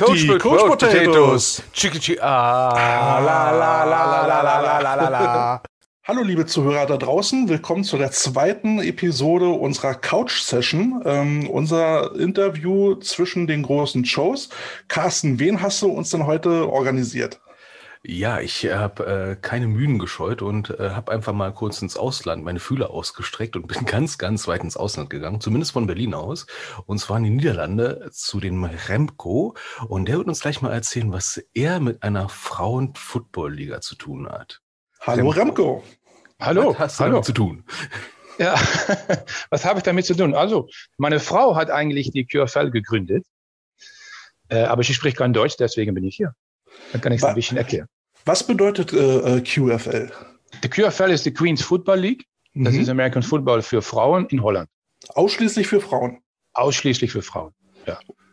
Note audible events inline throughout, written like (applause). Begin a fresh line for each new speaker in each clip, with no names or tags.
Coach,
die Coach Potatoes. Hallo liebe Zuhörer da draußen, willkommen zu der zweiten Episode unserer Couch Session, ähm, unser Interview zwischen den großen Shows. Carsten, wen hast du uns denn heute organisiert?
Ja, ich habe äh, keine Mühen gescheut und äh, habe einfach mal kurz ins Ausland meine Fühler ausgestreckt und bin (laughs) ganz, ganz weit ins Ausland gegangen, zumindest von Berlin aus. Und zwar in die Niederlande zu dem Remco. Und der wird uns gleich mal erzählen, was er mit einer Frauen-Football-Liga zu tun hat.
Hallo Remco.
Hallo,
Was hast du
hallo.
damit zu tun?
Ja, (laughs) was habe ich damit zu tun? Also, meine Frau hat eigentlich die QFL gegründet, äh, aber sie spricht kein Deutsch, deswegen bin ich hier. Dann kann ich es ein bisschen erklären.
Was bedeutet äh, äh, QFL?
Die QFL ist die Queen's Football League. Das
Mhm.
ist American Football für Frauen in Holland.
Ausschließlich für Frauen.
Ausschließlich für Frauen.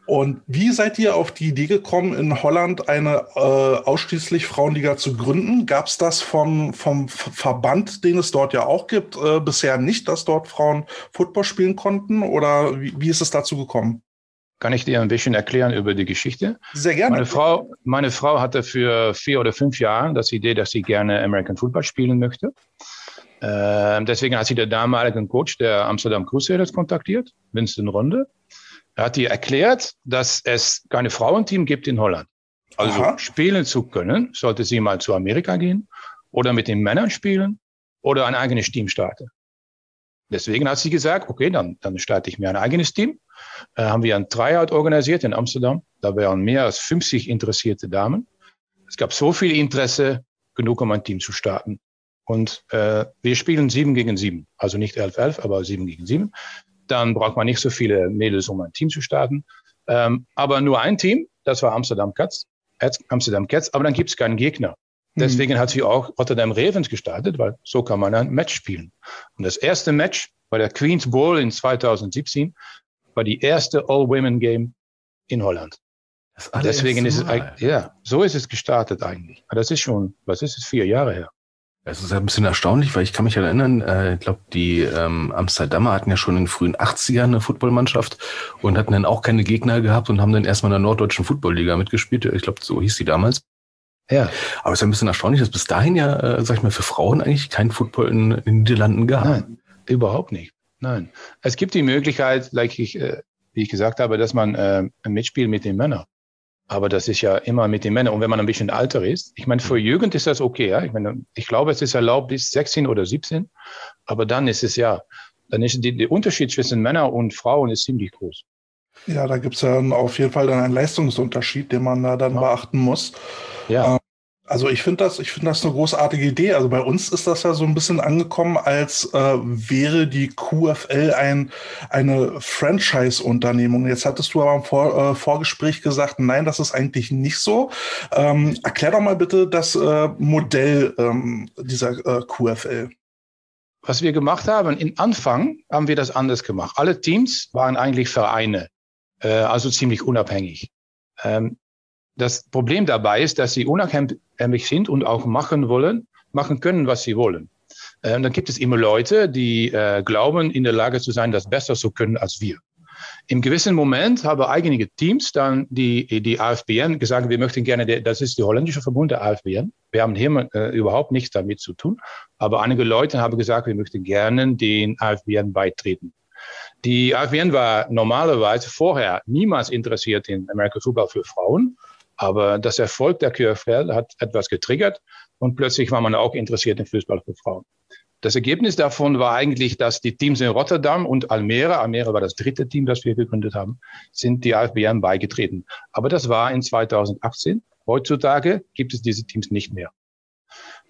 Und wie seid ihr auf die Idee gekommen, in Holland eine äh, ausschließlich Frauenliga zu gründen? Gab es das vom, vom Ver- Verband, den es dort ja auch gibt, äh, bisher nicht, dass dort Frauen Football spielen konnten? Oder wie, wie ist es dazu gekommen?
Kann ich dir ein bisschen erklären über die Geschichte?
Sehr gerne.
Meine Frau, meine Frau hatte für vier oder fünf Jahre das Idee, dass sie gerne American Football spielen möchte. Ähm, deswegen hat sie den damaligen Coach der Amsterdam Crusaders kontaktiert, Winston Ronde. Er hat ihr erklärt, dass es keine Frauenteam gibt in Holland. Also
Aha.
spielen zu können, sollte sie mal zu Amerika gehen oder mit den Männern spielen oder ein eigenes Team starten. Deswegen hat sie gesagt, okay, dann, dann starte ich mir ein eigenes Team. Äh, haben wir ein Tryout organisiert in Amsterdam. Da waren mehr als 50 interessierte Damen. Es gab so viel Interesse, genug um ein Team zu starten. Und äh, wir spielen sieben gegen sieben, also nicht elf, elf, aber sieben gegen sieben. Dann braucht man nicht so viele Mädels, um ein Team zu starten. Ähm, aber nur ein Team, das war Amsterdam Cats, Amsterdam Cats, aber dann gibt es keinen Gegner. Deswegen hat sie auch Rotterdam Ravens gestartet, weil so kann man ein Match spielen. Und das erste Match bei der Queen's Bowl in 2017 war die erste All-Women-Game in Holland. Deswegen ist es, ja, so ist es gestartet eigentlich. Aber das ist schon, was ist es, vier Jahre her.
Es ist ein bisschen erstaunlich, weil ich kann mich erinnern, äh, ich glaube, die ähm, Amsterdamer hatten ja schon in den frühen 80ern eine Footballmannschaft und hatten dann auch keine Gegner gehabt und haben dann erstmal in der norddeutschen Footballliga mitgespielt. Ich glaube, so hieß die damals.
Ja,
Aber es ist ein bisschen erstaunlich, dass bis dahin ja, äh, sag ich mal, für Frauen eigentlich kein Football in, in den Niederlanden gab.
nein, überhaupt nicht. Nein. Es gibt die Möglichkeit, like ich, äh, wie ich gesagt habe, dass man äh, mitspielt mit den Männern. Aber das ist ja immer mit den Männern. Und wenn man ein bisschen älter ist, ich meine, für Jugend ist das okay. Ja? Ich, meine, ich glaube, es ist erlaubt bis 16 oder 17. Aber dann ist es ja, dann ist die, der Unterschied zwischen Männern und Frauen ist ziemlich groß.
Ja, da gibt es ja auf jeden Fall dann einen Leistungsunterschied, den man da dann
Ja.
beachten muss.
Ja,
Also ich finde das, ich finde das eine großartige Idee. Also bei uns ist das ja so ein bisschen angekommen, als äh, wäre die QFL ein, eine Franchise-Unternehmung. Jetzt hattest du aber im Vor, äh, Vorgespräch gesagt, nein, das ist eigentlich nicht so. Ähm, erklär doch mal bitte das äh, Modell ähm, dieser äh, QFL.
was wir gemacht haben, im Anfang haben wir das anders gemacht. Alle Teams waren eigentlich Vereine, äh, also ziemlich unabhängig. Ähm, das Problem dabei ist, dass sie unabhängig sind und auch machen wollen, machen können, was sie wollen. Ähm, dann gibt es immer Leute, die äh, glauben, in der Lage zu sein, das besser zu können als wir. Im gewissen Moment haben einige Teams dann die, die AFBN gesagt, wir möchten gerne, das ist die holländische Verbund der AFBN. Wir haben hier äh, überhaupt nichts damit zu tun. Aber einige Leute haben gesagt, wir möchten gerne den AFBN beitreten. Die AFBN war normalerweise vorher niemals interessiert in American Football für Frauen. Aber das Erfolg der QFL hat etwas getriggert und plötzlich war man auch interessiert in Fußball für Frauen. Das Ergebnis davon war eigentlich, dass die Teams in Rotterdam und Almere, Almere war das dritte Team, das wir gegründet haben, sind die AFBN beigetreten. Aber das war in 2018. Heutzutage gibt es diese Teams nicht mehr.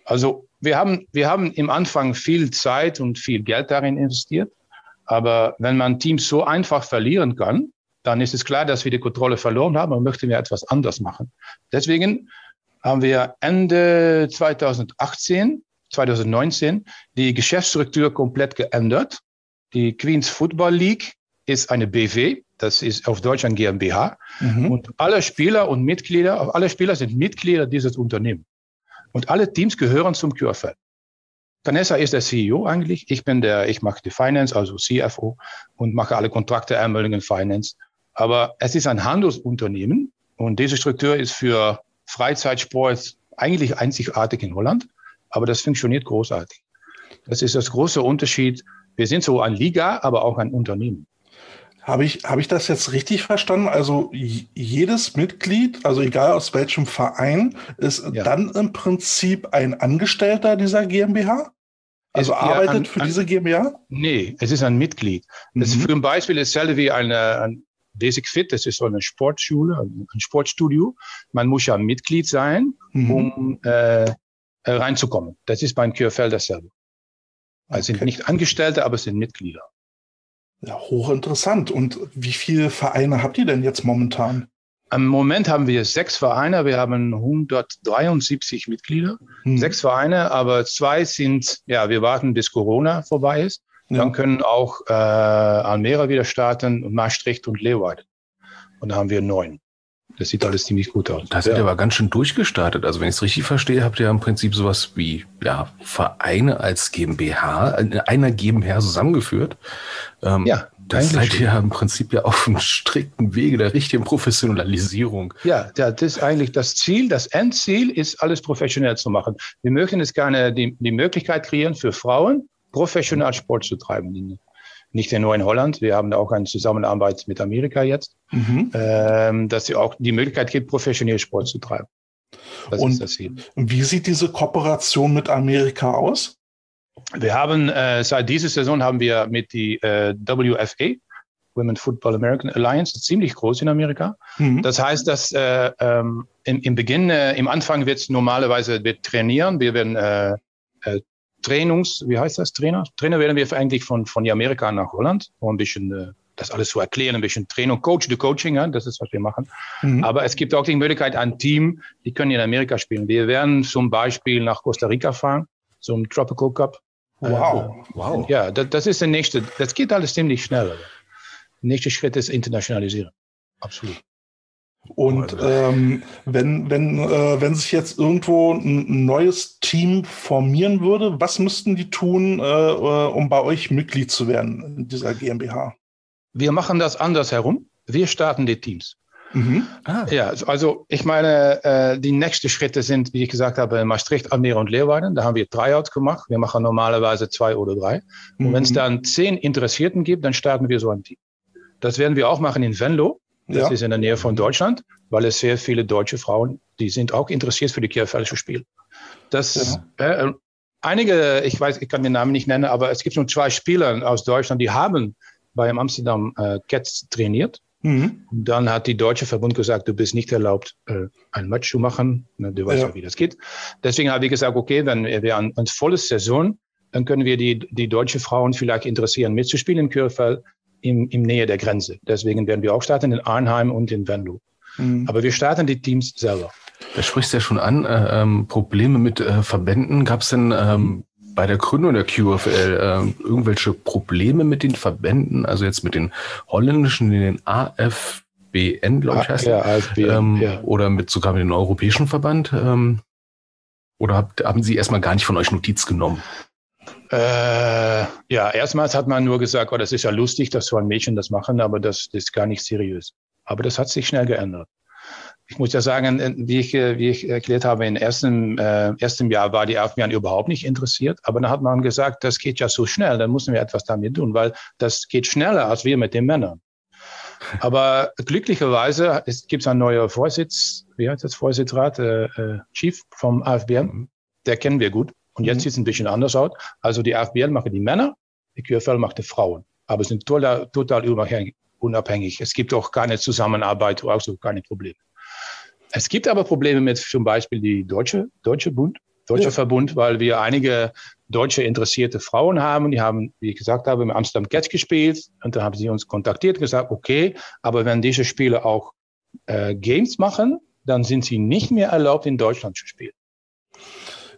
Also wir haben, wir haben im Anfang viel Zeit und viel Geld darin investiert. Aber wenn man Teams so einfach verlieren kann, dann ist es klar, dass wir die Kontrolle verloren haben und möchten wir etwas anders machen. Deswegen haben wir Ende 2018, 2019 die Geschäftsstruktur komplett geändert. Die Queens Football League ist eine BW, das ist auf Deutsch ein GmbH.
Mhm.
Und alle Spieler und Mitglieder, alle Spieler sind Mitglieder dieses Unternehmens. Und alle Teams gehören zum QFL. Vanessa ist der CEO eigentlich. Ich bin der, ich mache die Finance, also CFO und mache alle Kontrakte, Anmeldungen, Finance. Aber es ist ein Handelsunternehmen Und diese Struktur ist für Freizeitsport eigentlich einzigartig in Holland, aber das funktioniert großartig. Das ist das große Unterschied. Wir sind so ein Liga, aber auch ein Unternehmen.
Habe ich, habe ich das jetzt richtig verstanden? Also jedes Mitglied, also egal aus welchem Verein, ist ja. dann im Prinzip ein Angestellter dieser GmbH? Also es, arbeitet ja, an, für diese GmbH?
Nee, es ist ein Mitglied. Mhm. Das ist für ein Beispiel dasselbe wie eine, ein Basic Fit, das ist so eine Sportschule, ein Sportstudio. Man muss ja Mitglied sein, mhm. um äh, reinzukommen. Das ist beim QFL dasselbe. Also okay. sind nicht Angestellte, aber sind Mitglieder.
Ja, hochinteressant. Und wie viele Vereine habt ihr denn jetzt momentan?
Im Moment haben wir sechs Vereine. Wir haben 173 Mitglieder. Hm. Sechs Vereine, aber zwei sind, ja, wir warten, bis Corona vorbei ist. Ja. Dann können auch äh, Almera wieder starten, Maastricht und Leeuwarden. Und dann haben wir neun. Das sieht alles ziemlich gut aus.
Da seid ihr aber ganz schön durchgestartet. Also wenn ich es richtig verstehe, habt ihr im Prinzip sowas wie ja, Vereine als GmbH, in einer GmbH zusammengeführt. Ähm, ja. Das seid ihr ja im Prinzip ja auf einem strikten Wege der richtigen Professionalisierung.
Ja, das ist eigentlich das Ziel. Das Endziel ist, alles professionell zu machen. Wir möchten jetzt gerne die, die Möglichkeit kreieren für Frauen, professionell Sport zu treiben nicht nur in Holland, wir haben auch eine Zusammenarbeit mit Amerika jetzt, mhm. ähm, dass sie auch die Möglichkeit gibt, professionell Sport zu treiben.
Das Und wie sieht diese Kooperation mit Amerika aus?
Wir haben äh, seit dieser Saison haben wir mit die äh, WFA, Women Football American Alliance, ziemlich groß in Amerika. Mhm. Das heißt, dass äh, ähm, im, im Beginn, äh, im Anfang wird es normalerweise wird trainieren. Wir werden Trainungs, wie heißt das, Trainer? Trainer werden wir eigentlich von, von Amerika nach Holland, um ein bisschen äh, das alles zu erklären, ein bisschen Training, Coach, the Coaching, ja, das ist, was wir machen. Mhm. Aber es gibt auch die Möglichkeit, ein Team, die können in Amerika spielen. Wir werden zum Beispiel nach Costa Rica fahren, zum Tropical Cup.
Wow,
äh, wow. Ja, das, das ist der nächste, das geht alles ziemlich schnell. Der nächste Schritt ist Internationalisieren. Absolut.
Und ähm, wenn, wenn, äh, wenn sich jetzt irgendwo ein neues Team formieren würde, was müssten die tun, äh, äh um bei euch Mitglied zu werden in dieser GmbH?
Wir machen das andersherum. Wir starten die Teams. Mhm. Ah. Ja, also ich meine, äh, die nächsten Schritte sind, wie ich gesagt habe, Maastricht, Almere und Leeuwarden. Da haben wir Tryouts gemacht. Wir machen normalerweise zwei oder drei. Und mhm. wenn es dann zehn Interessierten gibt, dann starten wir so ein Team. Das werden wir auch machen in Venlo. Das ja. ist in der Nähe von Deutschland, weil es sehr viele deutsche Frauen, die sind auch interessiert für die Kirchfellische Spiel. Das, ja. äh, einige, ich weiß, ich kann den Namen nicht nennen, aber es gibt nur zwei Spieler aus Deutschland, die haben beim Amsterdam äh, Cats trainiert. Mhm. Dann hat die deutsche Verbund gesagt, du bist nicht erlaubt, äh, ein Match zu machen. Na, du weißt ja. wie das geht. Deswegen habe ich gesagt, okay, wenn wir an eine volle Saison, dann können wir die, die deutsche Frauen vielleicht interessieren, mitzuspielen in Kürfeld im, im Nähe der Grenze. Deswegen werden wir auch starten in Arnheim und in Venlo. Mhm. Aber wir starten die Teams selber.
Da sprichst du ja schon an, äh, ähm, Probleme mit äh, Verbänden. Gab es denn ähm, bei der Gründung der QFL äh, irgendwelche Probleme mit den Verbänden, also jetzt mit den holländischen, den AFBN, glaube ich, heißt ja, AFBN, ähm, ja. oder mit sogar mit dem Europäischen Verband? Ähm, oder habt, haben Sie erstmal gar nicht von euch Notiz genommen?
Äh, ja, erstmals hat man nur gesagt, oh, das ist ja lustig, dass so ein Mädchen das machen, aber das, das ist gar nicht seriös. Aber das hat sich schnell geändert. Ich muss ja sagen, äh, wie ich, äh, wie ich erklärt habe, in ersten, äh, ersten Jahr war die AfBN überhaupt nicht interessiert. Aber dann hat man gesagt, das geht ja so schnell, dann müssen wir etwas damit tun, weil das geht schneller als wir mit den Männern. Aber glücklicherweise gibt es einen neuen Vorsitz, wie heißt das, Vorsitzrat, äh, äh Chief vom AfBN, der kennen wir gut. Und jetzt mhm. sieht es ein bisschen anders aus. Also die AFBL machen die Männer, die QFL macht die Frauen. Aber sind total, total unabhängig. Es gibt auch keine Zusammenarbeit, also keine Probleme. Es gibt aber Probleme mit zum Beispiel die Deutsche, Deutsche Bund, Deutscher ja. Verbund, weil wir einige deutsche interessierte Frauen haben. Die haben, wie ich gesagt habe, im Amsterdam Catch gespielt. Und dann haben sie uns kontaktiert und gesagt, okay, aber wenn diese Spieler auch äh, Games machen, dann sind sie nicht mehr erlaubt, in Deutschland zu spielen.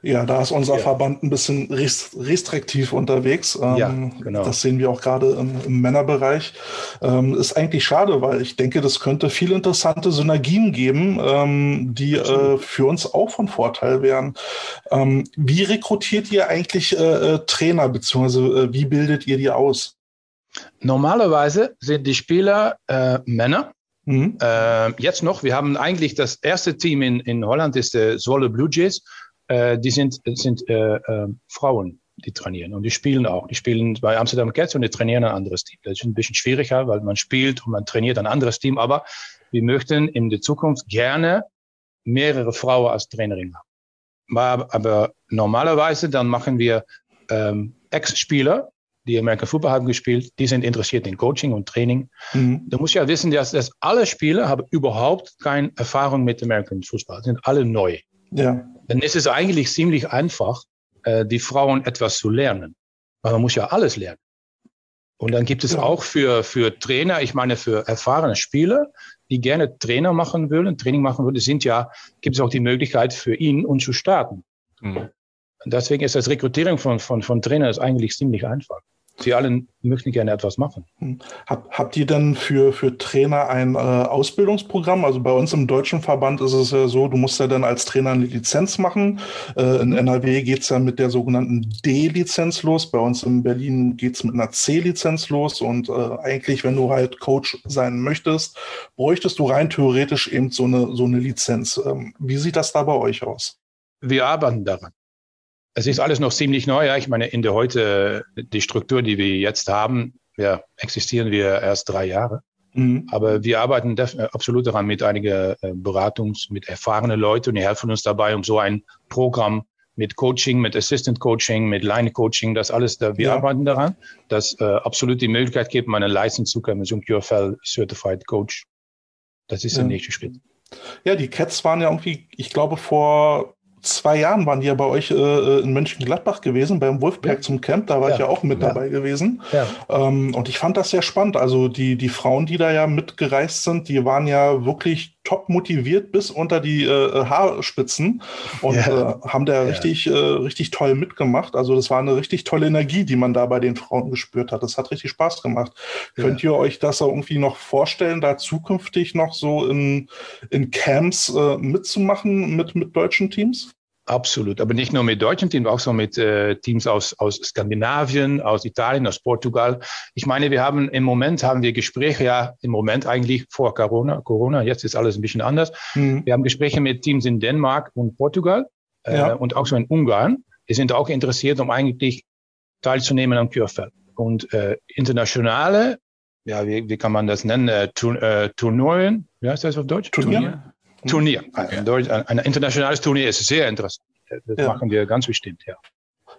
Ja, da ist unser ja. Verband ein bisschen restriktiv unterwegs. Ähm, ja, genau. Das sehen wir auch gerade im, im Männerbereich. Ähm, ist eigentlich schade, weil ich denke, das könnte viele interessante Synergien geben, ähm, die äh, für uns auch von Vorteil wären. Ähm, wie rekrutiert ihr eigentlich äh, äh Trainer, beziehungsweise äh, wie bildet ihr die aus?
Normalerweise sind die Spieler äh, Männer Mhm. Äh, jetzt noch, wir haben eigentlich das erste Team in, in Holland, ist der Zwolle Blue Jays. Äh, die sind, sind äh, äh, Frauen, die trainieren und die spielen auch. Die spielen bei Amsterdam Cats und die trainieren ein anderes Team. Das ist ein bisschen schwieriger, weil man spielt und man trainiert ein anderes Team, aber wir möchten in der Zukunft gerne mehrere Frauen als Trainerin haben. Aber, aber normalerweise dann machen wir ähm, Ex-Spieler, die American Football haben gespielt, die sind interessiert in Coaching und Training. Mhm. Du musst ja wissen, dass, dass alle Spieler haben überhaupt keine Erfahrung mit American Football, sind alle neu. Ja. Dann ist es eigentlich ziemlich einfach, äh, die Frauen etwas zu lernen. Weil man muss ja alles lernen. Und dann gibt es auch für, für Trainer, ich meine für erfahrene Spieler, die gerne Trainer machen wollen, Training machen wollen, sind ja, gibt es auch die Möglichkeit für ihn, uns zu starten. Mhm. Und deswegen ist das Rekrutieren von, von, von Trainern eigentlich ziemlich einfach. Sie alle möchten gerne etwas machen.
Hm. Hab, habt ihr denn für, für Trainer ein äh, Ausbildungsprogramm? Also bei uns im deutschen Verband ist es ja so, du musst ja dann als Trainer eine Lizenz machen. Äh, in NRW geht es ja mit der sogenannten D-Lizenz los. Bei uns in Berlin geht es mit einer C-Lizenz los. Und äh, eigentlich, wenn du halt Coach sein möchtest, bräuchtest du rein theoretisch eben so eine, so eine Lizenz. Ähm, wie sieht das da bei euch aus?
Wir arbeiten daran. Es ist alles noch ziemlich neu. Ja. Ich meine, in der heute, die Struktur, die wir jetzt haben, ja, existieren wir erst drei Jahre. Mhm. Aber wir arbeiten absolut daran mit einigen äh, Beratungs-, mit erfahrenen Leuten und die helfen uns dabei, um so ein Programm mit Coaching, mit Assistant Coaching, mit Line Coaching, das alles, da, wir ja. arbeiten daran, dass äh, absolut die Möglichkeit gibt, meine License zu können, zum QFL Certified Coach. Das ist ja. der nächste Schritt.
Ja, die Cats waren ja irgendwie, ich glaube, vor zwei Jahren waren die ja bei euch äh, in Mönchengladbach gewesen, beim Wolfberg ja. zum Camp. Da war ja. ich ja auch mit ja. dabei gewesen. Ähm, und ich fand das sehr spannend. Also die, die Frauen, die da ja mitgereist sind, die waren ja wirklich top motiviert bis unter die äh, Haarspitzen und äh, haben da richtig, äh, richtig toll mitgemacht. Also das war eine richtig tolle Energie, die man da bei den Frauen gespürt hat. Das hat richtig Spaß gemacht. Könnt ihr euch das irgendwie noch vorstellen, da zukünftig noch so in, in Camps äh, mitzumachen mit, mit deutschen Teams?
Absolut, aber nicht nur mit deutschen Teams, auch so mit äh, Teams aus, aus Skandinavien, aus Italien, aus Portugal. Ich meine, wir haben im Moment haben wir Gespräche, ja, im Moment eigentlich vor Corona, Corona, jetzt ist alles ein bisschen anders. Mhm. Wir haben Gespräche mit Teams in Dänemark und Portugal äh, ja. und auch so in Ungarn. Die sind auch interessiert, um eigentlich teilzunehmen am QFL. Und äh, internationale, ja, wie, wie kann man das nennen, äh, äh, Turnierien, wie heißt das auf Deutsch?
Turnier? Turnier.
Turnier. Ein, ja. ein, internationales Turnier ist sehr interessant. Das ja. machen wir ganz bestimmt, ja.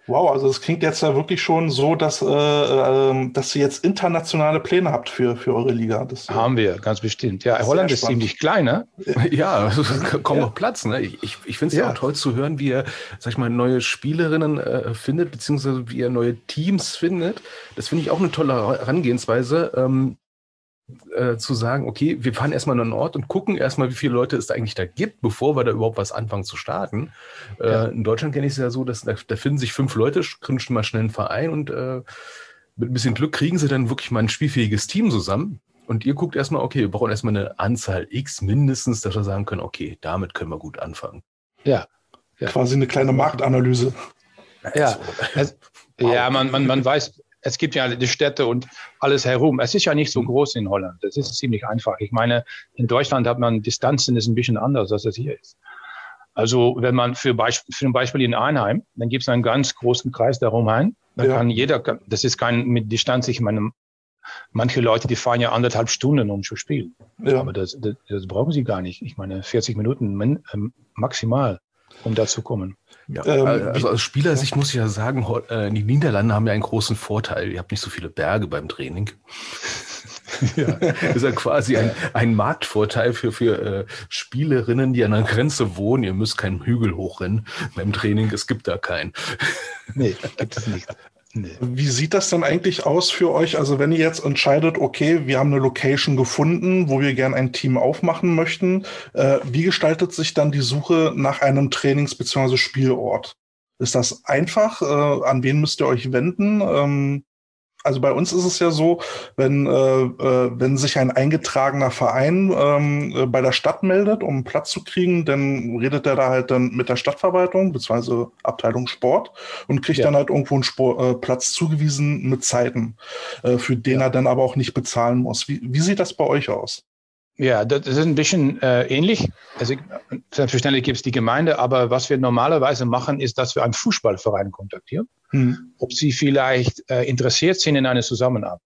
Wow, also es klingt jetzt ja wirklich schon so, dass, äh, äh, dass ihr jetzt internationale Pläne habt für, für eure Liga.
Das, äh, Haben wir, ganz bestimmt. Ja, Holland ist ziemlich klein, ne? (laughs)
Ja, (laughs) also, kaum ja. noch Platz. Ne? Ich, ich, ich finde es ja. auch toll zu hören, wie ihr, sag ich mal, neue Spielerinnen äh, findet, beziehungsweise wie ihr neue Teams findet. Das finde ich auch eine tolle Herangehensweise. Ähm, äh, zu sagen, okay, wir fahren erstmal an einen Ort und gucken erstmal, wie viele Leute es da eigentlich da gibt, bevor wir da überhaupt was anfangen zu starten. Äh, ja. Äh, in Deutschland kenne ich es ja so, dass da, da, finden sich fünf Leute, gründen mal schnell einen Verein und äh, mit ein bisschen Glück kriegen sie dann wirklich mal ein spielfähiges Team zusammen. Und ihr guckt erstmal, okay, wir brauchen erstmal eine Anzahl X mindestens, dass wir sagen können, okay, damit können wir gut anfangen.
Ja. ja. Quasi eine kleine Marktanalyse.
Ja, (laughs) also, ja man, man, man weiß, es gibt ja die Städte und alles herum. Es ist ja nicht so mhm. groß in Holland. Das ist ziemlich einfach. Ich meine, in Deutschland hat man Distanzen, ist ein bisschen anders, als es hier ist. Also wenn man für, Beispiel, für ein Beispiel in Einheim, dann gibt es einen ganz großen Kreis darum ein. Dann ja. kann jeder, das ist kein mit Distanz, ich meine, manche Leute, die fahren ja anderthalb Stunden, um zu spielen. Ja. Aber das, das, das brauchen sie gar nicht. Ich meine, 40 Minuten ähm, maximal, um da zu kommen.
Ja, ähm, also aus Spielersicht muss ich ja sagen, äh, die Niederlande haben ja einen großen Vorteil. Ihr habt nicht so viele Berge beim Training. (laughs) ja, ist ja quasi ein, ein Marktvorteil für, für äh, Spielerinnen, die an der Grenze wohnen. Ihr müsst keinen Hügel hochrennen beim Training. Es gibt da keinen.
Nee, gibt es nicht. Nee. Wie sieht das denn eigentlich aus für euch? Also wenn ihr jetzt entscheidet, okay, wir haben eine Location gefunden, wo wir gern ein Team aufmachen möchten, äh, wie gestaltet sich dann die Suche nach einem Trainings- bzw. Spielort? Ist das einfach? Äh, an wen müsst ihr euch wenden? Ähm, also bei uns ist es ja so, wenn, äh, äh, wenn sich ein eingetragener Verein ähm, äh, bei der Stadt meldet, um Platz zu kriegen, dann redet er da halt dann mit der Stadtverwaltung bzw. Abteilung Sport und kriegt ja. dann halt irgendwo einen Sport, äh, Platz zugewiesen mit Zeiten, äh, für den ja. er dann aber auch nicht bezahlen muss. Wie, wie sieht das bei euch aus?
Ja, das ist ein bisschen äh, ähnlich. Also, selbstverständlich gibt es die Gemeinde, aber was wir normalerweise machen, ist, dass wir einen Fußballverein kontaktieren, hm. ob sie vielleicht äh, interessiert sind in einer Zusammenarbeit.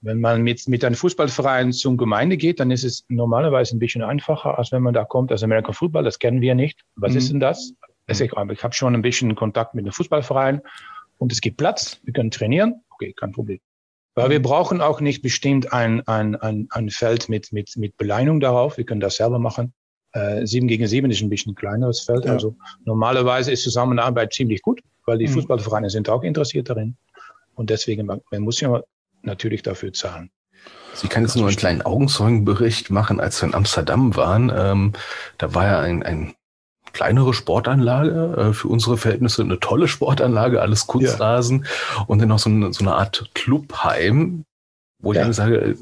Wenn man mit, mit einem Fußballverein zum Gemeinde geht, dann ist es normalerweise ein bisschen einfacher, als wenn man da kommt als American Football. Das kennen wir nicht. Was hm. ist denn das? Also ich, ich habe schon ein bisschen Kontakt mit einem Fußballverein und es gibt Platz. Wir können trainieren. Okay, kein Problem. Weil wir brauchen auch nicht bestimmt ein, ein, ein, ein Feld mit, mit, mit Beleinung darauf. Wir können das selber machen. Äh, 7 gegen 7 ist ein bisschen kleineres Feld. Ja. Also normalerweise ist Zusammenarbeit ziemlich gut, weil die mhm. Fußballvereine sind auch interessiert darin. Und deswegen, man, man muss ja natürlich dafür zahlen.
Sie kann jetzt nur einen kleinen Augenzeugenbericht machen, als wir in Amsterdam waren. Ähm, da war ja ein, ein kleinere Sportanlage, äh, für unsere Verhältnisse eine tolle Sportanlage, alles Kunstrasen ja. und dann noch so eine, so eine Art Clubheim, wo ja. ich sage,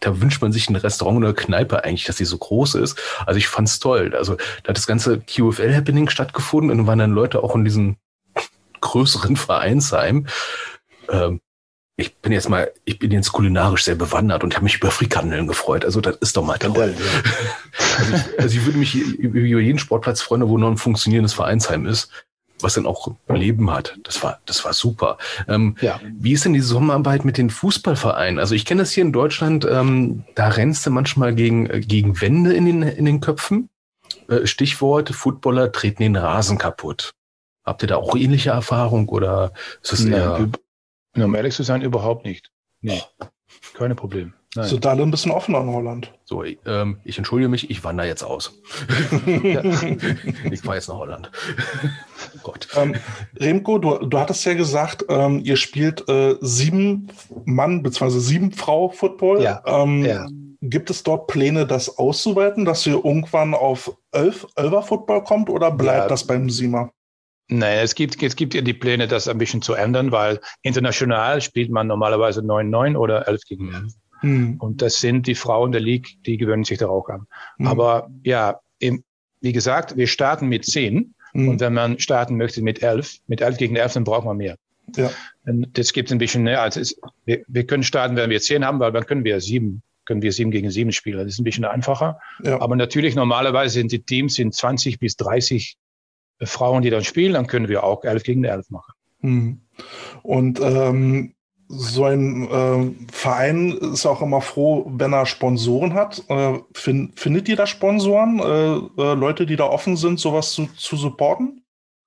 da wünscht man sich ein Restaurant oder eine Kneipe eigentlich, dass die so groß ist. Also ich fand's toll. Also da hat das ganze QFL-Happening stattgefunden und dann waren dann Leute auch in diesem (laughs) größeren Vereinsheim. Ähm, ich bin jetzt mal, ich bin jetzt kulinarisch sehr bewandert und habe mich über Frikandeln gefreut. Also das ist doch mal toll. (laughs) Also, ich, also, ich, würde mich über jeden Sportplatz freuen, wo noch ein funktionierendes Vereinsheim ist, was dann auch Leben hat. Das war, das war super. Ähm, ja. Wie ist denn die Zusammenarbeit mit den Fußballvereinen? Also ich kenne das hier in Deutschland, ähm, da rennst du manchmal gegen, gegen Wände in den, in den Köpfen. Äh, Stichwort, Footballer treten den Rasen kaputt. Habt ihr da auch ähnliche Erfahrung oder ist es eher...
Um ehrlich zu sein, überhaupt nicht. Nee, keine Probleme.
Nein. So da ein bisschen offener in Holland.
So, ähm, ich entschuldige mich, ich wandere jetzt aus. (laughs) ich fahre jetzt nach Holland.
Gott. Ähm, Remco, du, du hattest ja gesagt, ähm, ihr spielt äh, sieben Mann bzw. sieben Frau Football. Ja. Ähm, ja. Gibt es dort Pläne, das auszuweiten, dass ihr irgendwann auf elf, elfer Football kommt oder bleibt ja. das beim Siemer?
Nein, es gibt, es gibt ja die Pläne, das ein bisschen zu ändern, weil international spielt man normalerweise 9-9 oder 11 gegen 11. Mhm. Und das sind die Frauen der League, die gewöhnen sich da auch an. Mhm. Aber ja, im, wie gesagt, wir starten mit 10. Mhm. Und wenn man starten möchte mit 11, mit 11 gegen 11, dann braucht man mehr. Ja. Und das gibt ein bisschen mehr. Also es, wir, wir können starten, wenn wir 10 haben, weil dann können wir 7 können wir 7 gegen 7 spielen. Das ist ein bisschen einfacher. Ja. Aber natürlich, normalerweise sind die Teams in 20 bis 30 Frauen, die dann spielen, dann können wir auch 11 gegen 11 machen.
Hm. Und ähm, so ein äh, Verein ist auch immer froh, wenn er Sponsoren hat. Äh, find, findet ihr da Sponsoren, äh, äh, Leute, die da offen sind, sowas zu, zu supporten?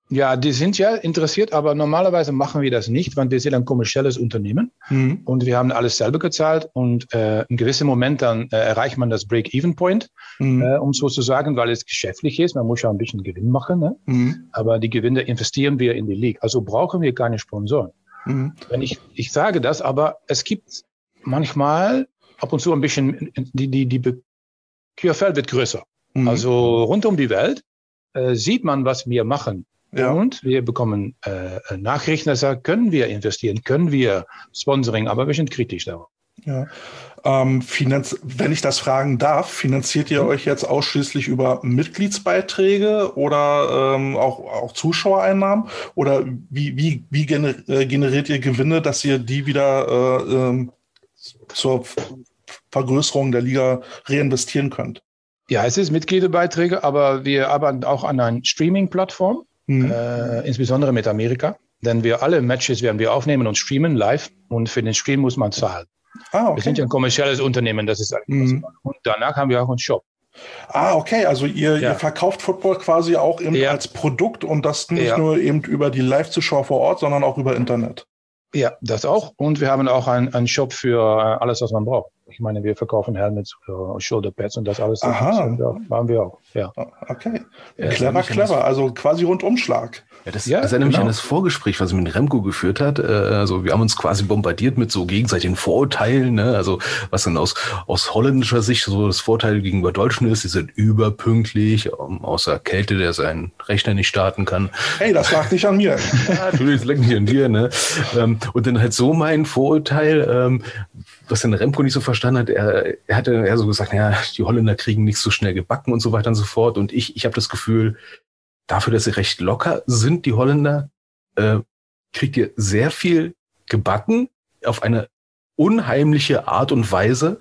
Ja, die sind ja interessiert, aber normalerweise machen wir das nicht, weil wir sind ein kommerzielles Unternehmen mhm. und wir haben alles selber gezahlt und äh, in gewissem Moment dann äh, erreicht man das Break-Even-Point, mhm. äh, um so zu sagen, weil es geschäftlich ist. Man muss ja ein bisschen Gewinn machen, ne? Mhm. aber die Gewinne investieren wir in die League. Also brauchen wir keine Sponsoren. Mhm. Wenn ich, ich sage das, aber es gibt manchmal ab und zu ein bisschen, die, die, die QFL wird größer. Mhm. Also rund um die Welt äh, sieht man, was wir machen. Ja. Und wir bekommen äh, Nachrichten, dass sagen, können wir investieren, können wir Sponsoring, aber wir sind kritisch darauf.
Ja. Ähm, wenn ich das fragen darf, finanziert ihr mhm. euch jetzt ausschließlich über Mitgliedsbeiträge oder ähm, auch, auch Zuschauereinnahmen? Oder wie, wie, wie äh, generiert ihr Gewinne, dass ihr die wieder äh, ähm, zur Vergrößerung der Liga reinvestieren könnt?
Ja, es ist Mitgliederbeiträge, aber wir arbeiten auch an einer Streaming-Plattform mhm. äh, insbesondere mit Amerika. Denn wir alle Matches werden wir aufnehmen und streamen live und für den Stream muss man zahlen. Ah, okay. Wir sind ja ein kommerzielles Unternehmen, das ist eigentlich mhm. Und danach haben wir auch einen Shop.
Ah, okay. Also ihr, ja. ihr verkauft Football quasi auch eben ja. als Produkt und das nicht ja. nur eben über die Live-Zuschauer vor Ort, sondern auch über Internet.
Ja, das auch. Und wir haben auch einen, Shop für äh, alles, was man braucht. Ich meine, wir verkaufen Helmets, äh, Shoulderpads und das alles.
Aha.
Das machen wir auch. Ja.
Okay. clever, clever. Also quasi Rundumschlag.
Ja, das, ja, das erinnert genau. mich an das Vorgespräch, was mit Remco geführt hat. Äh, also wir haben uns quasi bombardiert mit so gegenseitigen Vorurteilen. Ne? Also was dann aus, aus holländischer Sicht so das Vorteil gegenüber Deutschen ist, die sind überpünktlich, um, außer Kälte, der seinen Rechner nicht starten kann.
Hey, das lag nicht an mir. (laughs)
ja, natürlich, das lag nicht an dir. Ne? Ähm, und dann halt so mein Vorurteil, ähm, was dann Remco nicht so verstanden hat, er, er hatte eher so gesagt, ja, die Holländer kriegen nicht so schnell gebacken und so weiter und so fort. Und ich, ich habe das Gefühl, dafür, dass sie recht locker sind, die Holländer, äh, kriegt ihr sehr viel gebacken auf eine unheimliche Art und Weise,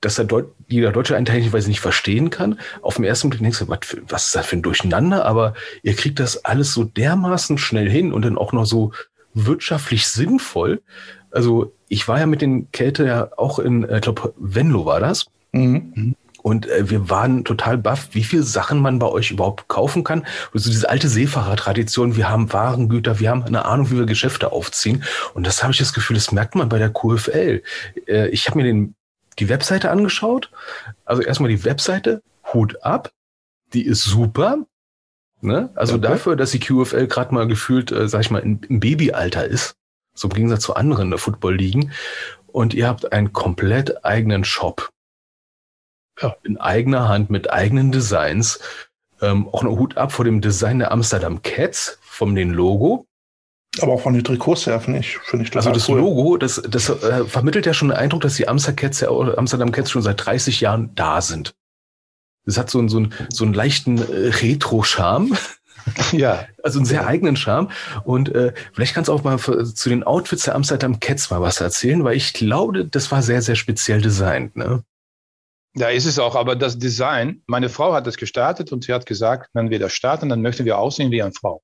dass der Deut jeder Deutsche einen teilweise nicht verstehen kann. Auf dem ersten Blick denkst du, was, für, was ist das für ein Durcheinander? Aber ihr kriegt das alles so dermaßen schnell hin und dann auch noch so wirtschaftlich sinnvoll. Also ich war ja mit den Kälte ja auch in, ich glaube, Venlo war das. Mhm. Und äh, wir waren total baff, wie viel Sachen man bei euch überhaupt kaufen kann. Also diese alte Seefahrertradition, wir haben Warengüter, wir haben eine Ahnung, wie wir Geschäfte aufziehen. Und das habe ich das Gefühl, das merkt man bei der QFL. Äh, ich habe mir den, die Webseite angeschaut. Also erstmal die Webseite, Hut ab. Die ist super. Ne? Also okay. dafür, dass die QFL gerade mal gefühlt, äh, sag ich mal, im, im Babyalter ist. So im Gegensatz zu anderen Football-Ligen. Und ihr habt einen komplett eigenen Shop ja, in eigener Hand mit eigenen Designs. Ähm, auch einen Hut ab vor dem Design der Amsterdam Cats, vom den Logo.
Aber auch von den Trikots her, finde ich, finde ich
Also das cool. Logo, das, das äh, vermittelt ja schon den Eindruck, dass die Amsterdam Cats, Amsterdam Cats schon seit 30 Jahren da sind. Das hat so, einen so, einen, so einen leichten äh, Retro-Charme. (laughs) Ja. Also einen sehr ja. eigenen Charme. Und äh, vielleicht kannst du auch mal zu den Outfits der Amsterdam Cats mal was erzählen, weil ich glaube, das war sehr, sehr speziell designt. Ne?
Ja, ist es auch, aber das Design, meine Frau hat das gestartet und sie hat gesagt, wenn wir das starten, dann möchten wir aussehen wie eine Frau.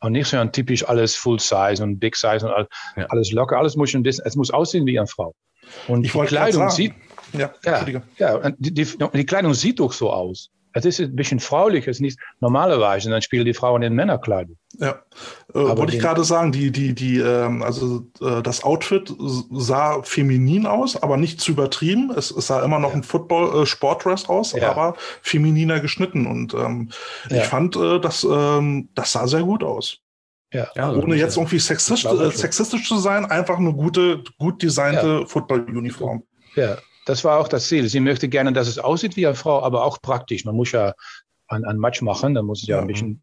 Und nicht so ein typisch alles Full Size und Big Size und alles, ja. alles locker, alles muss ein bisschen, es muss aussehen wie eine Frau. Und ich die Kleidung sieht, ja, ja, ja die, die, die Kleidung sieht doch so aus. Es ist ein bisschen fraulich, es ist nicht normalerweise, dann spielen die Frauen in Männerkleidung.
Ja, äh, wollte ich gerade sagen, die, die, die, ähm, also äh, das Outfit sah feminin aus, aber nicht zu übertrieben. Es, es sah immer noch ja. ein Football-Sportdress äh, aus, ja. aber femininer geschnitten. Und ähm, ja. ich fand, äh, das, ähm, das sah sehr gut aus. Ja, Ohne jetzt irgendwie sexistisch, äh, sexistisch zu sein, einfach eine gute, gut designte Football-Uniform.
Ja, das war auch das Ziel. Sie möchte gerne, dass es aussieht wie eine Frau, aber auch praktisch. Man muss ja ein, ein Match machen, da muss es ja ein bisschen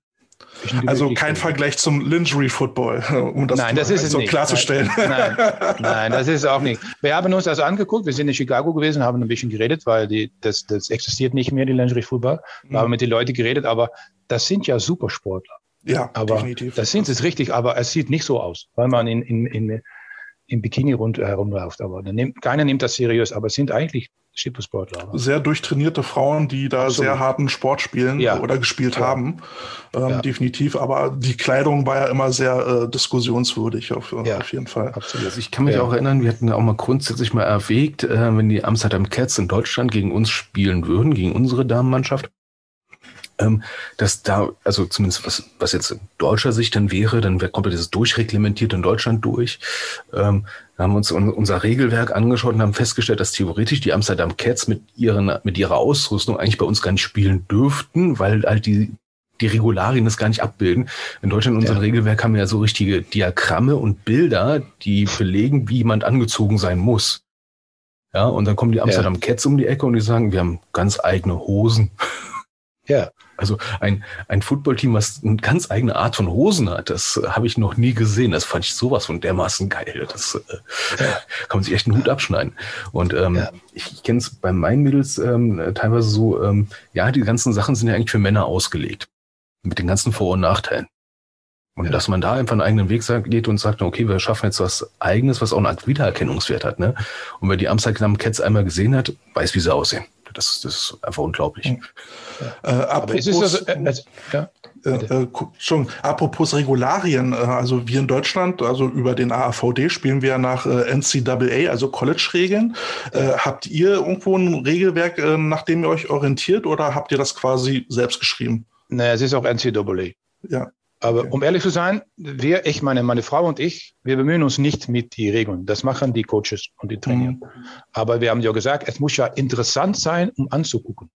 also kein Vergleich zum Lingerie Football, (laughs)
um das, nein, das ist so klarzustellen. Nein, nein, nein, das ist auch nicht. Wir haben uns das angeguckt, wir sind in Chicago gewesen, haben ein bisschen geredet, weil die, das, das existiert nicht mehr, die Lingerie Football. Wir mhm. haben mit den Leuten geredet, aber das sind ja Supersportler. Ja, aber definitiv. Das sind es richtig, aber es sieht nicht so aus, weil man in, in, in im Bikini rund herumläuft. Aber nimmt, keiner nimmt das seriös, aber es sind eigentlich Skippersportler.
Sehr durchtrainierte Frauen, die da Absolut. sehr harten Sport spielen ja. oder gespielt ja. haben. Ähm, ja. Definitiv. Aber die Kleidung war ja immer sehr äh, diskussionswürdig auf, auf, jeden Fall.
Absolut. Also ich kann mich auch erinnern, wir hatten ja auch mal grundsätzlich mal erwägt, äh, wenn die Amsterdam Cats in Deutschland gegen uns spielen würden, gegen unsere Damenmannschaft, dass da, also zumindest was, was jetzt in deutscher Sicht dann wäre, dann wäre komplett das durchreglementiert in Deutschland durch. Ähm, wir haben uns unser Regelwerk angeschaut und haben festgestellt, dass theoretisch die Amsterdam Cats mit, ihren, mit ihrer Ausrüstung eigentlich bei uns gar nicht spielen dürften, weil halt die, die Regularien das gar nicht abbilden. In Deutschland in unserem ja. Regelwerk haben wir ja so richtige Diagramme und Bilder, die belegen, wie jemand angezogen sein muss. Ja, und dann kommen die Amsterdam ja. Cats um die Ecke und die sagen, wir haben ganz eigene Hosen. Ja. Also ein, ein Footballteam, was eine ganz eigene Art von Hosen hat, das äh, habe ich noch nie gesehen. Das fand ich sowas von dermaßen geil. Das äh, (laughs) kann man sich echt einen Hut abschneiden. Und ähm, ja. ich, ich kenne es bei meinen Mädels ähm, teilweise so, ähm, ja, die ganzen Sachen sind ja eigentlich für Männer ausgelegt. Mit den ganzen Vor- und Nachteilen. Und ja. dass man da einfach einen eigenen Weg geht und sagt, okay, wir schaffen jetzt was Eigenes, was auch eine Art Wiedererkennungswert hat. Ne? Und wer die Amsterdam Cats einmal gesehen hat, weiß, wie sie aussehen. Das, das ist einfach unglaublich. Ja.
Äh, apropos, das, äh, ja, äh, schon, apropos Regularien, äh, also wir in Deutschland, also über den AAVD spielen wir nach äh, NCAA, also College-Regeln. habt ihr irgendwo ein Regelwerk, nach dem ihr euch orientiert oder habt ihr das quasi selbst geschrieben?
Nee, es ist auch NCAA. Ja. Aber okay. um ehrlich zu sein, wir, ich meine, meine Frau und ich, wir bemühen uns nicht mit den Regeln. Das machen die Coaches und die Trainer. Mhm. Aber wir haben ja gesagt, es muss ja interessant sein, um anzugucken.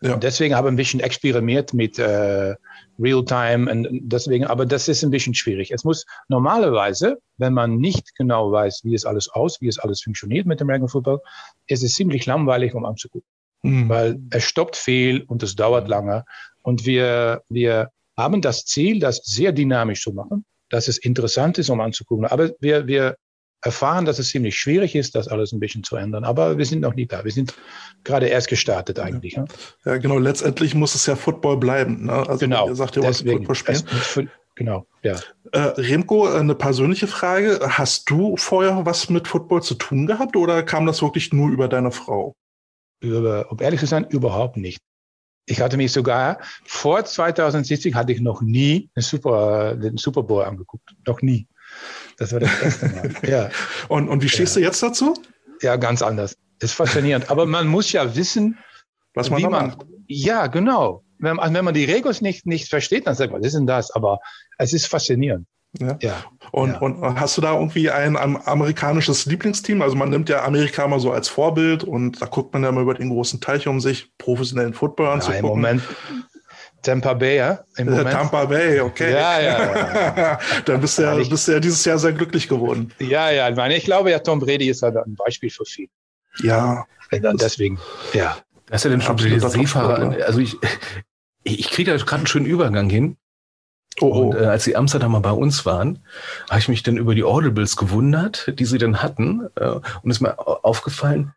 Ja. Und deswegen haben wir ein bisschen experimentiert mit äh, Realtime und deswegen, aber das ist ein bisschen schwierig. Es muss normalerweise, wenn man nicht genau weiß, wie es alles aus, wie es alles funktioniert mit dem American Football, ist es ziemlich langweilig, um anzugucken. Mhm. Weil es stoppt viel und es dauert lange. Und wir, wir haben das Ziel, das sehr dynamisch zu machen, dass es interessant ist, um anzugucken. Aber wir, wir erfahren, dass es ziemlich schwierig ist, das alles ein bisschen zu ändern. Aber wir sind noch nicht da. Wir sind gerade erst gestartet eigentlich.
Ja, ja genau. Letztendlich muss es ja Football bleiben. Ne?
Also genau. Ihr sagt, ihr Deswegen, Football spielen.
Genau, ja. Äh, Remco, eine persönliche Frage. Hast du vorher was mit Football zu tun gehabt oder kam das wirklich nur über deine Frau?
Über, um ehrlich zu sein, überhaupt nicht. Ich hatte mich sogar vor 2070 hatte ich noch nie den Super, den Super Bowl angeguckt. Noch nie. Das war das erste Mal. (laughs)
ja. Und, und wie stehst ja. du jetzt dazu?
Ja, ganz anders. Das ist faszinierend. Aber man muss ja wissen,
was man, wie man macht.
Ja, genau. Wenn, wenn man die Regeln nicht, nicht versteht, dann sagt man, was ist denn das? Aber es ist faszinierend.
Ja. ja. Und, ja. und hast du da irgendwie ein, ein, amerikanisches Lieblingsteam? Also man nimmt ja Amerika immer so als Vorbild und da guckt man ja immer über den großen Teich um sich, professionellen Football anzugucken.
Ja, Im Moment Tampa Bay, ja?
Im Moment. Tampa Bay, okay.
Ja, ja. ja. (laughs)
Dann bist du ja, bist du ja dieses Jahr sehr glücklich geworden.
Ja, ja. Ich meine, ich glaube, ja, Tom Brady ist halt ein Beispiel für viel.
Ja.
Dann deswegen, ja.
Das ist ja dann schon Seefahrer. Also ich, ich kriege da gerade einen schönen Übergang hin. Oh, oh. Und äh, als die Amsterdamer bei uns waren, habe ich mich dann über die Audibles gewundert, die sie dann hatten. Äh, und ist mir aufgefallen,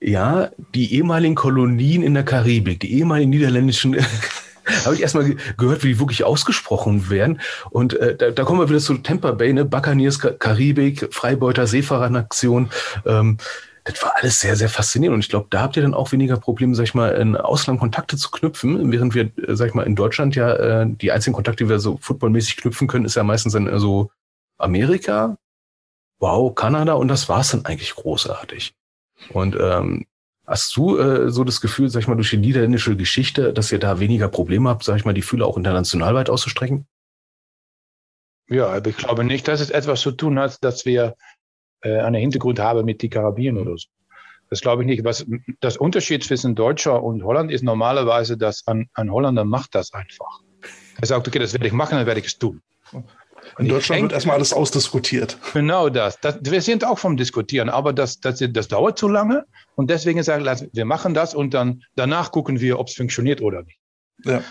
ja, die ehemaligen Kolonien in der Karibik, die ehemaligen niederländischen, (laughs) habe ich erstmal gehört, wie die wirklich ausgesprochen werden. Und äh, da, da kommen wir wieder zu Tampa Bay, ne? Buccaneers, Karibik, Freibeuter, Seefahrernation. Ähm, das war alles sehr, sehr faszinierend. Und ich glaube, da habt ihr dann auch weniger Probleme, sag ich mal, in Ausland Kontakte zu knüpfen, während wir, äh, sag ich mal, in Deutschland ja äh, die einzigen Kontakte, die wir so footballmäßig knüpfen können, ist ja meistens dann äh, so Amerika, wow, Kanada und das war's dann eigentlich großartig. Und ähm, hast du äh, so das Gefühl, sag ich mal, durch die niederländische Geschichte, dass ihr da weniger Probleme habt, sag ich mal, die Fühler auch international weit auszustrecken?
Ja, aber ich glaube nicht, dass es etwas zu tun hat, dass wir äh, einen Hintergrund haben mit die Karabinen oder so. Das glaube ich nicht. Was das Unterschied zwischen Deutscher und Holland ist normalerweise, dass ein, ein Holländer macht das einfach. Er sagt, okay, das werde ich machen, dann werde ich es tun.
In Deutschland denke, wird erstmal alles ausdiskutiert.
Genau das. das. Wir sind auch vom Diskutieren, aber das, das, das dauert zu lange. Und deswegen sagen wir, wir machen das und dann danach gucken wir, ob es funktioniert oder nicht. Ja.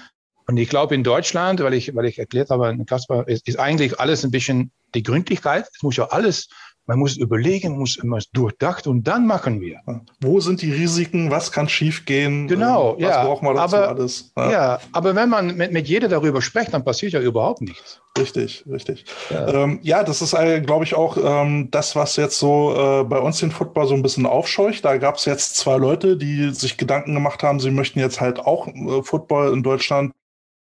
Und ich glaube, in Deutschland, weil ich, weil ich erklärt habe, Kasper, ist, ist eigentlich alles ein bisschen die Gründlichkeit. Es muss ja alles man muss überlegen, muss immer durchdacht und dann machen wir.
Wo sind die Risiken? Was kann schiefgehen?
Genau,
was
ja.
braucht man dazu
aber,
alles?
Ja. ja. aber wenn man mit, mit jeder darüber spricht, dann passiert ja überhaupt nichts.
Richtig, richtig. Ja, ähm, ja das ist, äh, glaube ich, auch ähm, das, was jetzt so äh, bei uns den Football so ein bisschen aufscheucht. Da gab es jetzt zwei Leute, die sich Gedanken gemacht haben, sie möchten jetzt halt auch äh, Football in Deutschland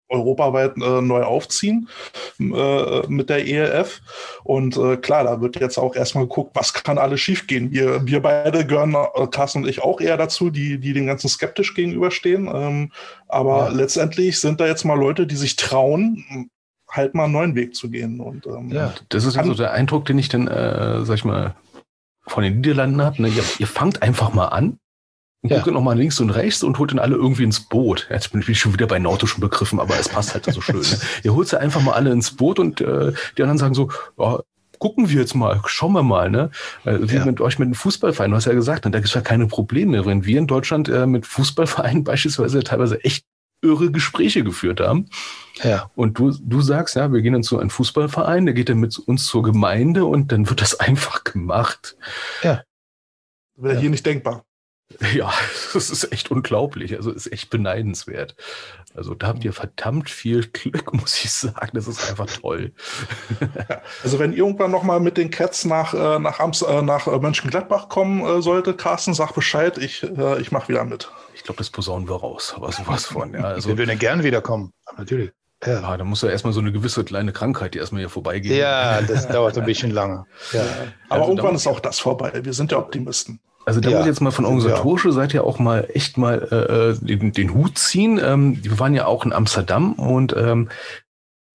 europaweit äh, neu aufziehen äh, mit der ELF. Und äh, klar, da wird jetzt auch erstmal geguckt, was kann alles schiefgehen. Wir, wir beide gehören, äh, Carsten und ich, auch eher dazu, die, die dem Ganzen skeptisch gegenüberstehen. Ähm, aber ja. letztendlich sind da jetzt mal Leute, die sich trauen, halt mal einen neuen Weg zu gehen. Und, ähm,
ja, das ist so der Eindruck, den ich dann, äh, sag ich mal, von den Niederlanden habe. Ne? Ihr, ihr fangt einfach mal an und ja. guckt nochmal links und rechts und holt dann alle irgendwie ins Boot. Jetzt bin ich schon wieder bei nautischen Begriffen, aber es passt halt so schön. Ne? (laughs) Ihr holt sie einfach mal alle ins Boot und äh, die anderen sagen so, ja, gucken wir jetzt mal, schauen wir mal, ne? Äh, wie ja. mit euch mit dem Fußballverein, du hast ja gesagt, ne, da gibt es ja keine Probleme. Wenn wir in Deutschland äh, mit Fußballvereinen (laughs) beispielsweise teilweise echt irre Gespräche geführt haben. Ja. Und du, du sagst, ja, wir gehen dann zu einem Fußballverein, der geht dann mit uns zur Gemeinde und dann wird das (laughs) einfach gemacht.
Ja. Wäre ja. hier nicht denkbar. (laughs)
Ja, das ist echt unglaublich. Also ist echt beneidenswert. Also da habt ihr verdammt viel Glück, (laughs) muss ich sagen. Das ist einfach toll. (laughs)
Also wenn irgendwann noch mal mit den Cats nach, äh, nach, Amst äh, nach äh, Mönchengladbach kommen sollte, Carsten, sag Bescheid. Ich, ich mache wieder mit.
Ich glaube, das posaunen wir raus. Aber sowas von. Ja,
also, wir würden gerne wiederkommen.
Natürlich. Ja. ja, da muss ja erstmal so eine gewisse kleine Krankheit, die erstmal hier vorbeigeht.
Ja, das dauert ein bisschen lange. Ja.
Aber also, irgendwann ist auch das vorbei. Wir sind ja Optimisten.
Also da ja. muss ich jetzt mal von organisatorische Seite ja auch mal echt mal äh, äh, den, den Hut ziehen. Ähm, wir waren ja auch in Amsterdam und ähm,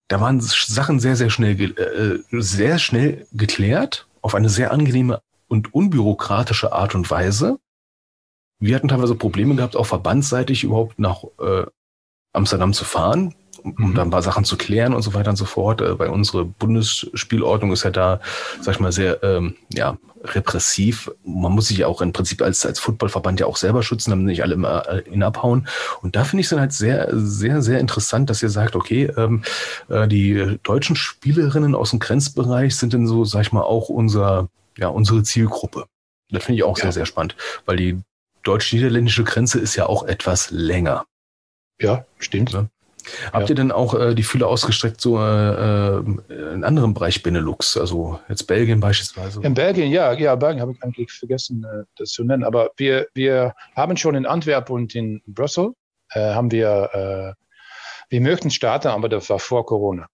da waren Sachen sehr, sehr schnell, äh, sehr schnell geklärt, auf eine sehr angenehme und unbürokratische Art und Weise. Wir hatten teilweise Probleme gehabt, auch verbandsseitig überhaupt nach äh, Amsterdam zu fahren um mhm. dann ein paar Sachen zu klären und so weiter und so fort. Äh, weil unsere Bundesspielordnung ist ja da, sag ich mal, sehr ähm, ja, repressiv. Man muss sich ja auch im Prinzip als, als Footballverband ja auch selber schützen, damit nicht alle immer äh, ihn abhauen. Und da finde ich es dann halt sehr, sehr, sehr interessant, dass ihr sagt, okay, ähm, äh, die deutschen Spielerinnen aus dem Grenzbereich sind dann so, sag ich mal, auch unser, ja, unsere Zielgruppe. Das finde ich auch ja. sehr, sehr spannend, weil die deutsch-niederländische Grenze ist ja auch etwas länger.
Ja, stimmt. Ja.
Habt ja. ihr denn auch äh, die Fühler ausgestreckt so äh, äh, in anderen Bereich Benelux, also jetzt Belgien beispielsweise?
In Belgien, ja, ja, Belgien habe ich eigentlich vergessen, äh, das zu nennen. Aber wir, wir haben schon in Antwerpen und in Brüssel äh, haben wir, äh, wir möchten starten, aber das war vor Corona.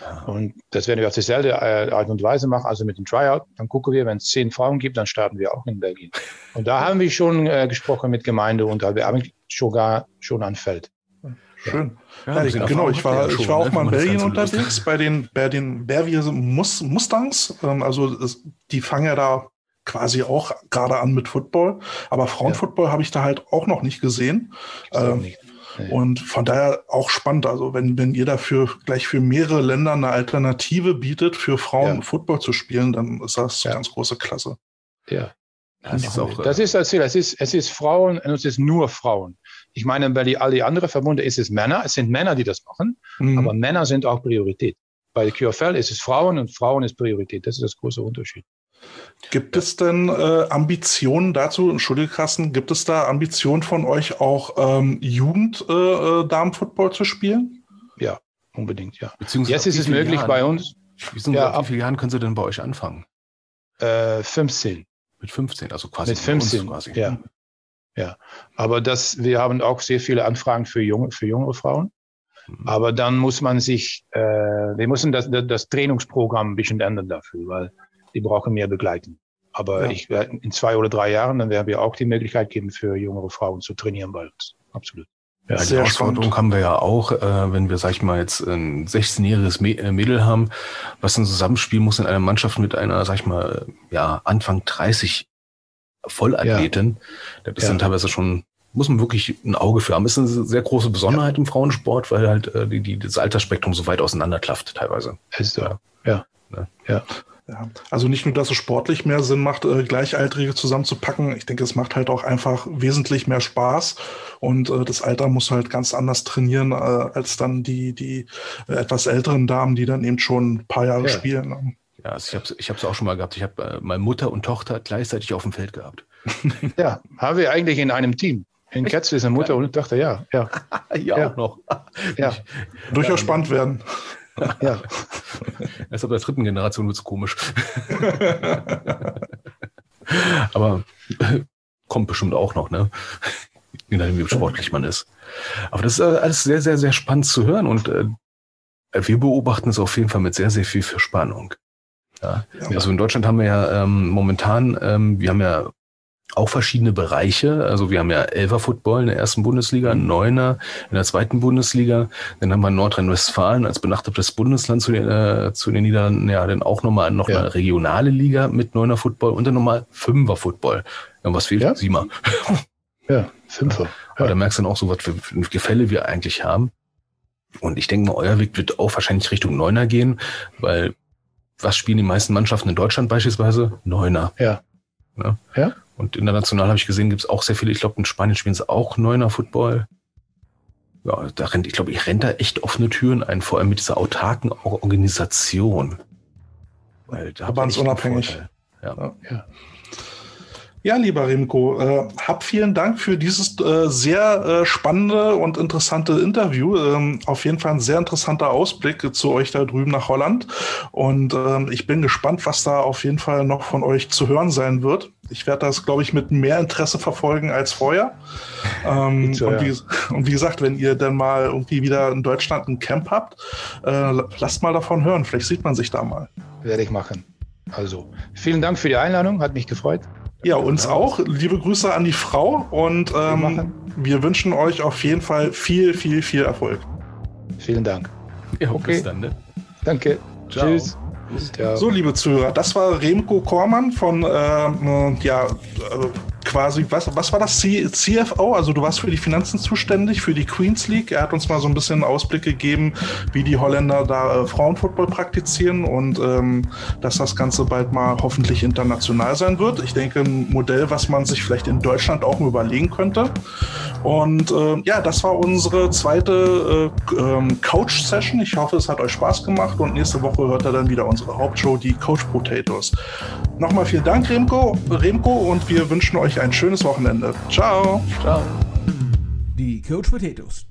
Ja. Und das werden wir auf dieselbe Art und Weise machen, also mit dem Tryout. Dann gucken wir, wenn es zehn Frauen gibt, dann starten wir auch in Belgien. Und da haben wir schon gesprochen mit Gemeinde und da haben wir eigentlich sogar schon ein Feld.
Schön. Ja, ja, genau, ich war, ich war auch ne, mal in Belgien unterwegs bei den, bei den Bervier Mustangs. Ähm, also die fangen ja da quasi auch gerade an mit Football. Aber Frauenfootball ja. habe ich da halt auch noch nicht gesehen. Ähm, nicht. Und von daher auch spannend. Also wenn, wenn ihr dafür gleich für mehrere Länder eine Alternative bietet, für Frauen ja. Football zu spielen, dann ist das ja. ganz große Klasse.
Ja. Das, das ist auch, das ist das Ziel. Es ist, es ist Frauen und es ist nur Frauen. Ich meine, bei die, all die anderen Verbunde ist es Männer. Es sind Männer, die das machen, mhm. aber Männer sind auch Priorität. Bei der QFL ist es Frauen und Frauen ist Priorität. Das ist das große Unterschied.
Gibt es denn äh, Ambitionen dazu, Entschuldige Kassen, gibt es da Ambitionen von euch auch ähm, Jugend-Damen-Football äh, zu spielen?
Ja, unbedingt, ja.
Beziehungsweise Jetzt ist es möglich Jahren, bei uns. Wie, ja, ab wie vielen Jahren können Sie denn bei euch anfangen?
Äh, 15.
Mit 15, also quasi.
Mit 15, quasi. ja. Ja, aber das, wir haben auch sehr viele Anfragen für junge, für jüngere Frauen. Mhm. Aber dann muss man sich, äh, wir müssen das, das Trainingsprogramm ein bisschen ändern dafür, weil die brauchen mehr Begleitung. Aber ja. ich werde in zwei oder drei Jahren, dann werden wir auch die Möglichkeit geben, für jüngere Frauen zu trainieren bei uns. Absolut.
Ja, die Herausforderung haben wir ja auch, äh, wenn wir, sag ich mal, jetzt ein 16-jähriges äh, Mädel haben, was dann zusammenspielen muss in einer Mannschaft mit einer, sag ich mal, ja, Anfang 30 Vollathletin. Ja. Das ist dann teilweise schon, muss man wirklich ein Auge für haben. Ist eine sehr große Besonderheit ja. im Frauensport, weil halt äh, die, die, das Altersspektrum so weit auseinanderklafft teilweise.
Ist so. Ja. Ja.
Ne? ja. Ja, also nicht nur, dass es sportlich mehr Sinn macht, äh, Gleichaltrige zusammenzupacken. Ich denke, es macht halt auch einfach wesentlich mehr Spaß. Und äh, das Alter muss halt ganz anders trainieren, äh, als dann die, die äh, etwas älteren Damen, die dann eben schon ein paar Jahre ja. spielen.
Ja, also ich habe es ich hab's auch schon mal gehabt. Ich habe äh, meine Mutter und Tochter gleichzeitig auf dem Feld gehabt. (laughs)
ja, haben wir eigentlich in einem Team. In Ketz ist eine Mutter ja. und Tochter, ja. Ja, (laughs)
ja, ja. auch noch.
Ja. Durchaus spannend werden. (laughs)
ja. Erst ab der dritten Generation wird es komisch. Aber kommt bestimmt auch noch, ne? Je nachdem, wie sportlich man ist. Aber das ist alles sehr, sehr, sehr spannend zu hören und äh, wir beobachten es auf jeden Fall mit sehr, sehr viel Verspannung. Ja. Also in Deutschland haben wir ja ähm, momentan, ähm, wir haben ja auch verschiedene Bereiche. Also wir haben ja Elfer Football in der ersten Bundesliga, mhm. Neuner in der zweiten Bundesliga. Dann haben wir Nordrhein-Westfalen als benachbartes Bundesland zu den, äh, zu den Niederlanden, ja, dann auch nochmal noch ja. eine regionale Liga mit Neuner Football und dann nochmal Fünfer Football. Ja, was fehlt?
Ja?
Siemer. (laughs)
Ja, Fünfer. Ja.
Aber da merkst du dann auch so, was für Gefälle wir eigentlich haben. Und ich denke mal, euer Weg wird auch wahrscheinlich Richtung Neuner gehen, weil was spielen die meisten Mannschaften in Deutschland beispielsweise? Neuner.
Ja.
ja. ja? Und international habe ich gesehen, gibt es auch sehr viele. Ich glaube, in Spanien spielen sie auch Neuner Football. Ja, da rennt, ich glaube, ich renne da echt offene Türen ein, vor allem mit dieser autarken Organisation.
Weil da unabhängig. Ja. ja. Ja, lieber Remco, äh, hab vielen Dank für dieses äh, sehr äh, spannende und interessante Interview. Ähm, auf jeden Fall ein sehr interessanter Ausblick zu euch da drüben nach Holland. Und ähm, ich bin gespannt, was da auf jeden Fall noch von euch zu hören sein wird. Ich werde das, glaube ich, mit mehr Interesse verfolgen als vorher. Ähm, so, und, wie, und, wie, gesagt, wenn ihr dann mal irgendwie wieder in Deutschland ein Camp habt, äh, lasst mal davon hören. Vielleicht sieht man sich da mal.
Werde ich machen. Also, vielen Dank für die Einladung, hat mich gefreut.
Ja, uns auch. Liebe Grüße an die Frau und ähm, wir wünschen euch auf jeden Fall viel, viel, viel Erfolg.
Vielen Dank.
Ja, okay. bis dann. Ne?
Danke.
Ciao. Tschüss.
So, liebe Zuhörer, das war Remco Kormann von äh, ja, äh, quasi, was, was war das? C CFO? Also du warst für die Finanzen zuständig, für die Queens League. Er hat uns mal so ein bisschen Ausblick gegeben, wie die Holländer da äh, Frauenfootball praktizieren und ähm, dass das Ganze bald mal hoffentlich international sein wird. Ich denke, ein Modell, was man sich vielleicht in Deutschland auch mal überlegen könnte. Und äh, ja, das war unsere zweite äh, ähm, Coach-Session. Ich hoffe, es hat euch Spaß gemacht und nächste Woche hört er dann wieder unsere Hauptshow, die Coach Potatoes. Nochmal vielen Dank, Remco, Remco und wir wünschen ein schönes Wochenende. Ciao.
Ciao.
Die Coach Potatoes.